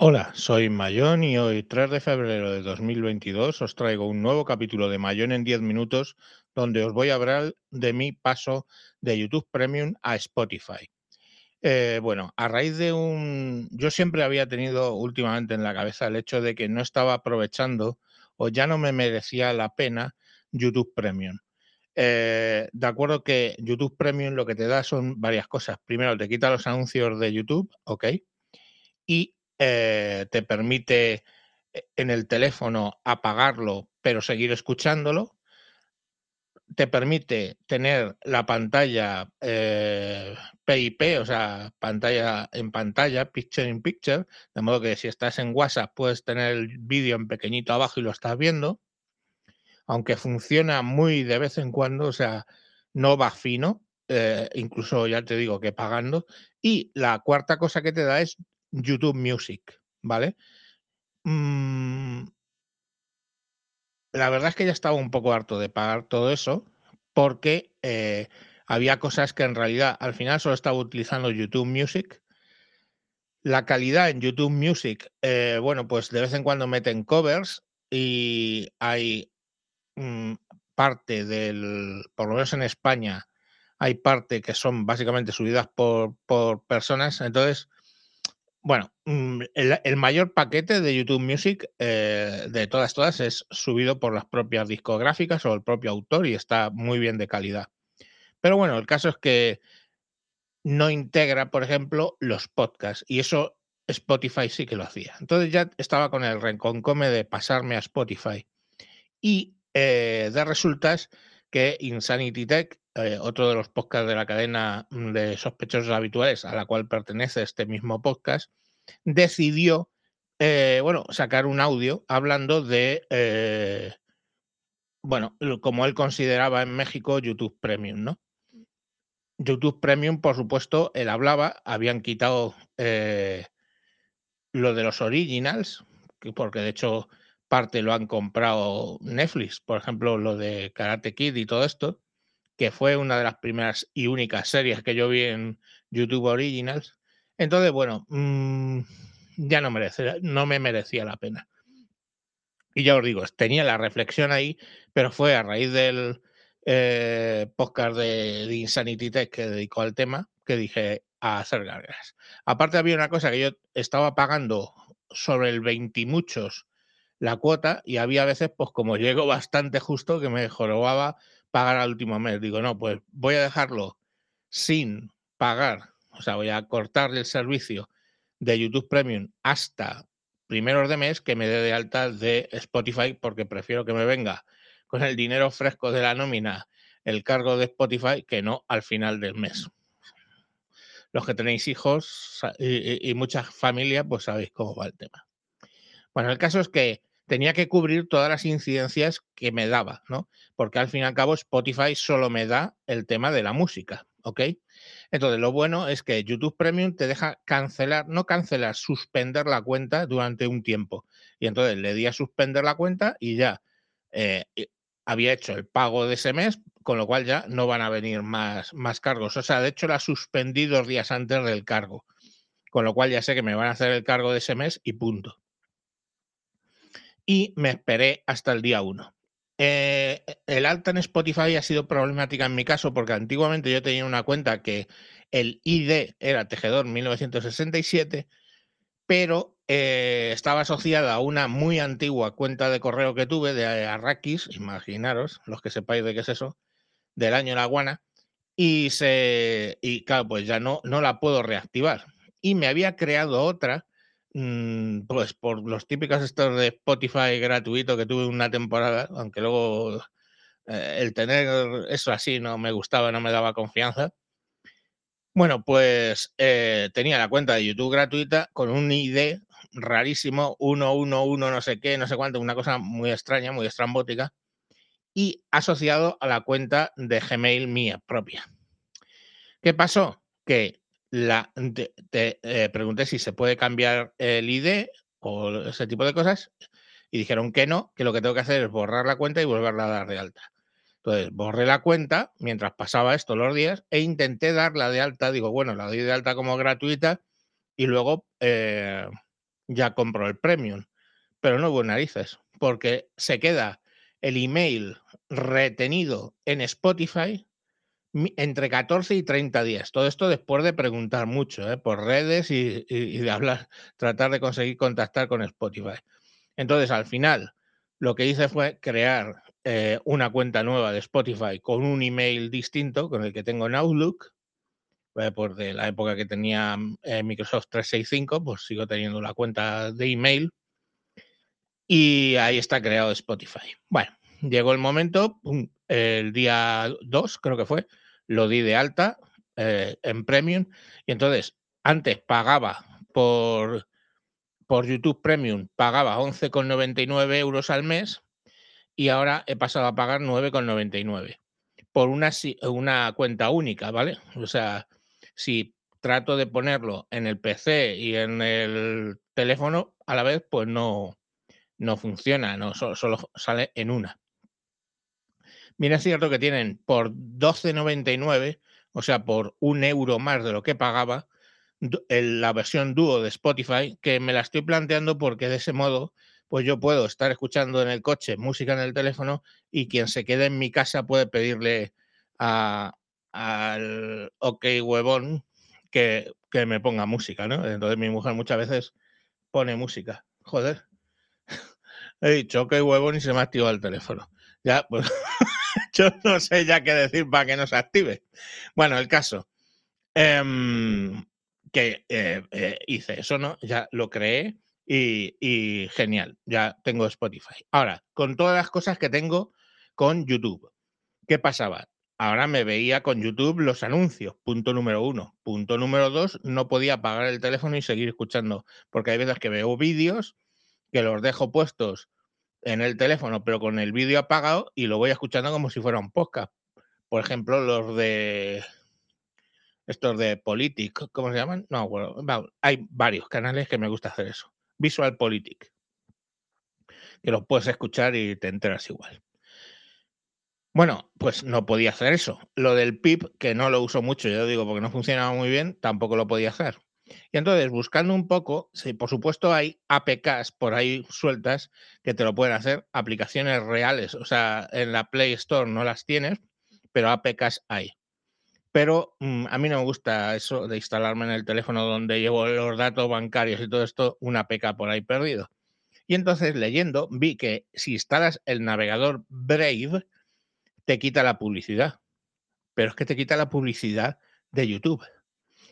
Hola, soy Mayón y hoy, 3 de febrero de 2022, os traigo un nuevo capítulo de Mayón en 10 minutos, donde os voy a hablar de mi paso de YouTube Premium a Spotify. Eh, bueno, a raíz de un... Yo siempre había tenido últimamente en la cabeza el hecho de que no estaba aprovechando o ya no me merecía la pena YouTube Premium. Eh, de acuerdo que YouTube Premium lo que te da son varias cosas. Primero, te quita los anuncios de YouTube, ¿ok? Y eh, te permite eh, en el teléfono apagarlo pero seguir escuchándolo. Te permite tener la pantalla eh, PIP, o sea, pantalla en pantalla, picture in picture, de modo que si estás en WhatsApp puedes tener el vídeo en pequeñito abajo y lo estás viendo, aunque funciona muy de vez en cuando, o sea, no va fino, incluso ya te digo que pagando. Y la cuarta cosa que te da es YouTube Music, ¿vale? Mm. la verdad es que ya estaba un poco harto de pagar todo eso porque eh, había cosas que en realidad al final solo estaba utilizando YouTube Music. La calidad en YouTube Music, eh, bueno, pues de vez en cuando meten covers y hay mm, parte del, por lo menos en España, hay parte que son básicamente subidas por, por personas. Entonces, bueno, mm, el, mayor paquete de YouTube Music eh, de todas, todas es subido por las propias discográficas o el propio autor y está muy bien de calidad. Pero bueno, el caso es que no integra, por ejemplo, los podcasts y eso Spotify sí que lo hacía. Entonces ya estaba con el renconcome de pasarme a Spotify. Y eh, de resultas que Insanity Tech, eh, otro de los podcasts de la cadena mm, de sospechosos habituales a la cual pertenece este mismo podcast, decidió, eh, bueno, sacar un audio hablando de, eh, bueno, como él consideraba en México YouTube Premium, ¿no? YouTube Premium, por supuesto, él hablaba, habían quitado lo de los originals, porque de hecho parte lo han comprado Netflix, por ejemplo, lo de Karate Kid y todo esto, que fue una de las primeras y únicas series que yo vi en YouTube Originals. Entonces, bueno, mm, ya no, merece, no me merecía la pena. Y ya os digo, tenía la reflexión ahí, pero fue a raíz del eh, podcast de, Insanity Tech que dedicó al tema que dije a hacer gargas. Aparte había una cosa que yo estaba pagando sobre el 20 y muchos la cuota y había veces, pues como llego bastante justo, que me jorobaba pagar al último mes. Digo, no, pues voy a dejarlo sin pagar, o sea, voy a cortar el servicio de YouTube Premium hasta primeros de mes que me dé de alta de Spotify porque prefiero que me venga con el dinero fresco de la nómina el cargo de Spotify que no al final del mes. Los que tenéis hijos y, y muchas familias, pues sabéis cómo va el tema. Bueno, el caso es que tenía que cubrir todas las incidencias que me daba, ¿no? Porque al fin y al cabo Spotify solo me da el tema de la música, ¿ok? Entonces, lo bueno es que YouTube Premium te deja cancelar, no cancelar, suspender la cuenta durante un tiempo. Y entonces le di a suspender la cuenta y ya eh, había hecho el pago de ese mes, con lo cual ya no van a venir más, más cargos. O sea, de hecho la suspendí dos días antes del cargo, con lo cual ya sé que me van a hacer el cargo de ese mes y punto y me esperé hasta el día 1. Eh, el alta en Spotify ha sido problemática en mi caso porque antiguamente yo tenía una cuenta que el ID era Tejedor 1967, pero eh, estaba asociada a una muy antigua cuenta de correo que tuve de Arrakis, imaginaros, los que sepáis de qué es eso, del año La Guana, y, se, y claro, pues ya no, no la puedo reactivar. Y me había creado otra Mm, pues por los típicos estos de Spotify gratuito que tuve una temporada, aunque luego eh, el tener eso así no me gustaba, no me daba confianza. Bueno, pues eh, tenía la cuenta de YouTube gratuita con un ID rarísimo, 111 no sé qué, no sé cuánto, una cosa muy extraña, muy estrambótica, y asociado a la cuenta de Gmail mía propia. ¿Qué pasó? Que la, te, eh, pregunté si se puede cambiar el ID o ese tipo de cosas y dijeron que no, que lo que tengo que hacer es borrar la cuenta y volverla a dar de alta. Entonces borré la cuenta mientras pasaba esto los días e intenté darla de alta. Digo, bueno, la doy de alta como gratuita y luego, eh, ya compro el premium. Pero no hubo narices, porque se queda el email retenido en Spotify entre 14 y 30 días. Todo esto después de preguntar mucho ¿eh? por redes y, de hablar, tratar de conseguir contactar con Spotify. Entonces, al final, lo que hice fue crear eh, una cuenta nueva de Spotify con un email distinto, con el que tengo en Outlook, eh, por de la época que tenía Microsoft 365, pues sigo teniendo la cuenta de email. Y ahí está creado Spotify. Bueno, llegó el momento, el día 2 creo que fue, lo di de alta eh, en Premium y entonces antes pagaba por, por YouTube Premium, pagaba 11,99 euros al mes y ahora he pasado a pagar 9,99 por una, una cuenta única, ¿vale? O sea, si trato de ponerlo en el PC y en el teléfono a la vez, pues no, no funciona, no, solo sale en una. Mira, es cierto que tienen por 12,99, o sea, por un euro más de lo que pagaba, la versión dúo de Spotify, que me la estoy planteando porque de ese modo, pues yo puedo estar escuchando en el coche música en el teléfono y quien se quede en mi casa puede pedirle al OK huevón que, que me ponga música, ¿no? Entonces mi mujer muchas veces pone música. Joder. He dicho OK huevón y se me ha activado el teléfono. Ya, pues yo no sé ya qué decir para que no se active. Bueno, el caso. Em, que eh, eh, hice eso, ¿no? Ya lo creé y, genial, ya tengo Spotify. Ahora, con todas las cosas que tengo con YouTube, ¿qué pasaba? Ahora me veía con YouTube los anuncios, punto número uno. Punto número dos, no podía apagar el teléfono y seguir escuchando, porque hay veces que veo vídeos que los dejo puestos en el teléfono, pero con el vídeo apagado y lo voy escuchando como si fuera un podcast. Por ejemplo, los de estos de Politic, ¿cómo se llaman? No, bueno, hay varios canales que me gusta hacer eso. Visual Politic. Que los puedes escuchar y te enteras igual. Bueno, pues no podía hacer eso. Lo del PIP, que no lo uso mucho, yo digo porque no funcionaba muy bien, tampoco lo podía hacer. Y entonces, buscando un poco, sí, por supuesto hay APKs por ahí sueltas que te lo pueden hacer, aplicaciones reales, o sea, en la Play Store no las tienes, pero APKs hay. Pero mm, a mí no me gusta eso de instalarme en el teléfono donde llevo los datos bancarios y todo esto, una APK por ahí perdido. Y entonces leyendo vi que si instalas el navegador Brave, te quita la publicidad. Pero es que te quita la publicidad de YouTube.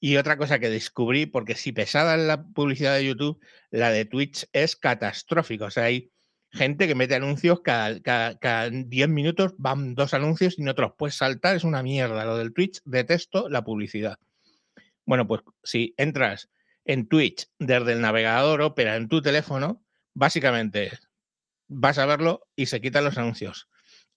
Y otra cosa que descubrí, porque si pesada en la publicidad de YouTube, la de Twitch es catastrófica. O sea, hay gente que mete anuncios cada, cada, 10 minutos, van dos anuncios y no te los puedes saltar. Es una mierda. Lo del Twitch, detesto la publicidad. Bueno, pues si entras en Twitch desde el navegador Opera en tu teléfono, básicamente vas a verlo y se quitan los anuncios.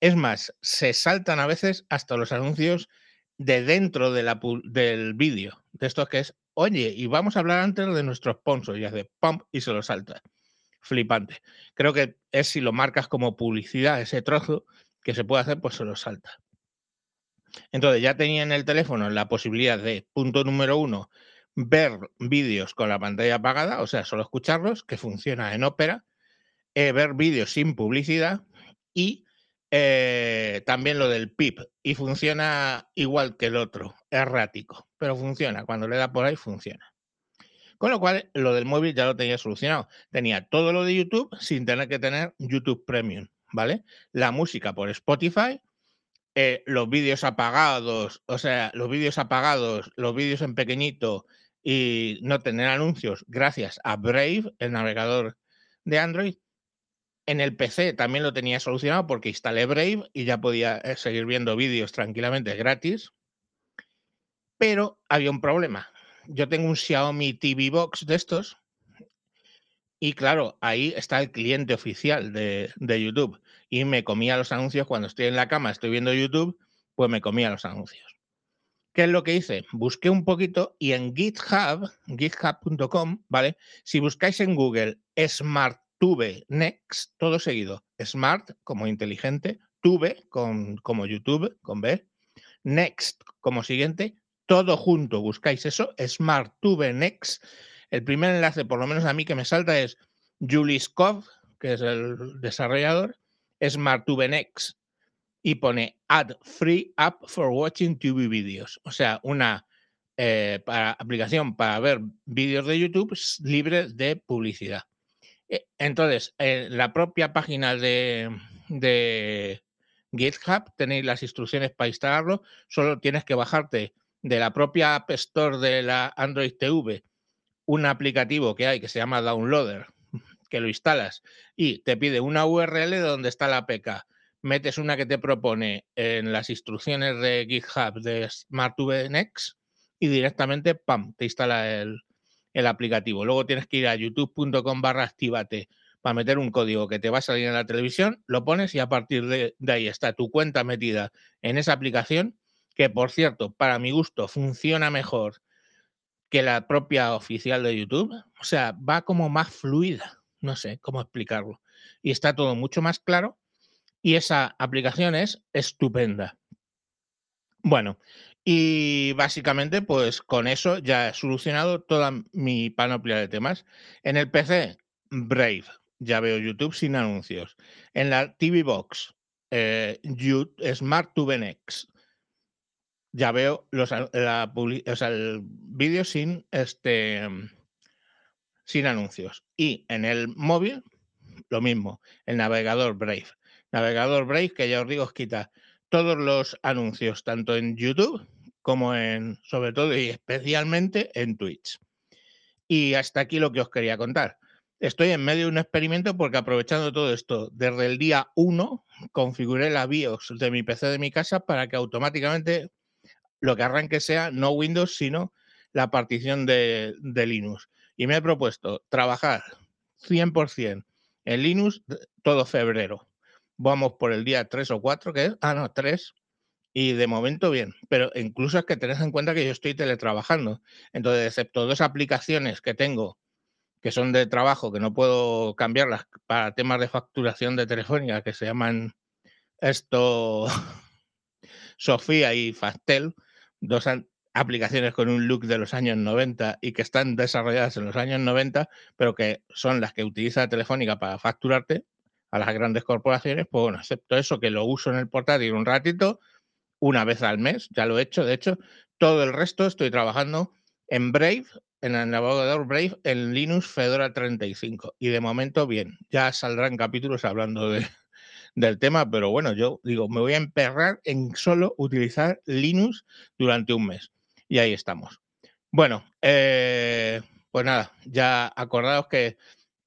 Es más, se saltan a veces hasta los anuncios de dentro de la, del vídeo, de esto que es, oye, y vamos a hablar antes de nuestro sponsor, y hace pump y se lo salta. Flipante. Creo que es si lo marcas como publicidad, ese trozo que se puede hacer, pues se lo salta. Entonces ya tenía en el teléfono la posibilidad de, punto número uno, ver vídeos con la pantalla apagada, o sea, solo escucharlos, que funciona en Opera, eh, ver vídeos sin publicidad y eh, también lo del PIP y funciona igual que el otro, errático, pero funciona. Cuando le da por ahí, funciona. Con lo cual, lo del móvil ya lo tenía solucionado. Tenía todo lo de YouTube sin tener que tener YouTube Premium, ¿vale? La música por Spotify, eh, los vídeos apagados, o sea, los vídeos apagados, los vídeos en pequeñito y no tener anuncios gracias a Brave, el navegador de Android, en el PC también lo tenía solucionado porque instalé Brave y ya podía eh, seguir viendo vídeos tranquilamente gratis. Pero había un problema. Yo tengo un Xiaomi TV Box de estos y claro, ahí está el cliente oficial de, de, YouTube. Y me comía los anuncios cuando estoy en la cama, estoy viendo YouTube, pues me comía los anuncios. ¿Qué es lo que hice? Busqué un poquito y en GitHub, github.com, ¿vale? Si buscáis en Google Smart Tuve Next, todo seguido. Smart como inteligente, Tuve con, como YouTube con B, Next como siguiente, todo junto. Buscáis eso, Smart Tuve Next. El primer enlace, por lo menos a mí que me salta, es Julius Kov, que es el desarrollador, SmartTubeNex, y pone Add Free App for Watching TV Videos. O sea, una eh, para, aplicación para ver vídeos de YouTube libre de publicidad. Eh, entonces, en la propia página de, de GitHub tenéis las instrucciones para instalarlo. Solo tienes que bajarte de la propia App Store de la Android TV un aplicativo que hay que se llama Downloader, que lo instalas y te pide una URL donde está la APK. Metes una que te propone en las instrucciones de GitHub de SmartVNex y directamente, ¡pam!, te instala el, el aplicativo. Luego tienes que ir a youtube.com barra activate para meter un código que te va a salir en la televisión, lo pones y a partir de, de ahí está tu cuenta metida en esa aplicación, que por cierto, para mi gusto, funciona mejor que la propia oficial de YouTube. O sea, va como más fluida, no sé cómo explicarlo. Y está todo mucho más claro y esa aplicación es estupenda. Bueno, y básicamente pues con eso ya he solucionado toda mi panoplia de temas. En el PC, Brave, ya veo YouTube sin anuncios. En la TV Box, eh, Smart Next ya veo los, la, el vídeo sin, este, sin anuncios. Y en el móvil, lo mismo, el navegador Brave. Navegador Brave, que ya os digo, os quita todos los anuncios, tanto en YouTube como en, sobre todo y especialmente en Twitch. Y hasta aquí lo que os quería contar. Estoy en medio de un experimento porque aprovechando todo esto, desde el día 1 configuré la BIOS de mi PC de mi casa para que automáticamente lo que arranque sea no Windows, sino la partición de, Linux. Y me he propuesto trabajar 100% en Linux todo febrero. Vamos por el día 3 o 4, que es, ah, no, 3. Y de momento bien, pero incluso es que tenés en cuenta que yo estoy teletrabajando. Entonces, excepto dos aplicaciones que tengo que son de trabajo, que no puedo cambiarlas para temas de facturación de telefónica, que se llaman esto Sofía y Fastel, dos aplicaciones con un look de los años 90 y que están desarrolladas en los años 90, pero que son las que utiliza Telefónica para facturarte a las grandes corporaciones, pues bueno, excepto eso que lo uso en el portátil un ratito, una vez al mes, ya lo he hecho, de hecho, todo el resto estoy trabajando en Brave, en el navegador Brave, en Linux Fedora 35. Y de momento, bien, ya saldrán capítulos hablando de, del tema, pero bueno, yo digo, me voy a emperrar en solo utilizar Linux durante un mes. Y ahí estamos. Bueno, eh, pues nada, ya acordaos que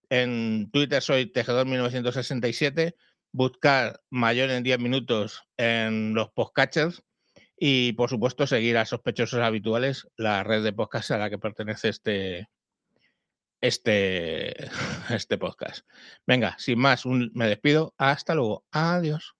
en Twitter soy Tejedor1967, buscar mayor en 10 minutos en los podcatchers y por supuesto seguir a sospechosos habituales, la red de podcast a la que pertenece este, este, este podcast. Venga, sin más, me despido. Hasta luego. Adiós.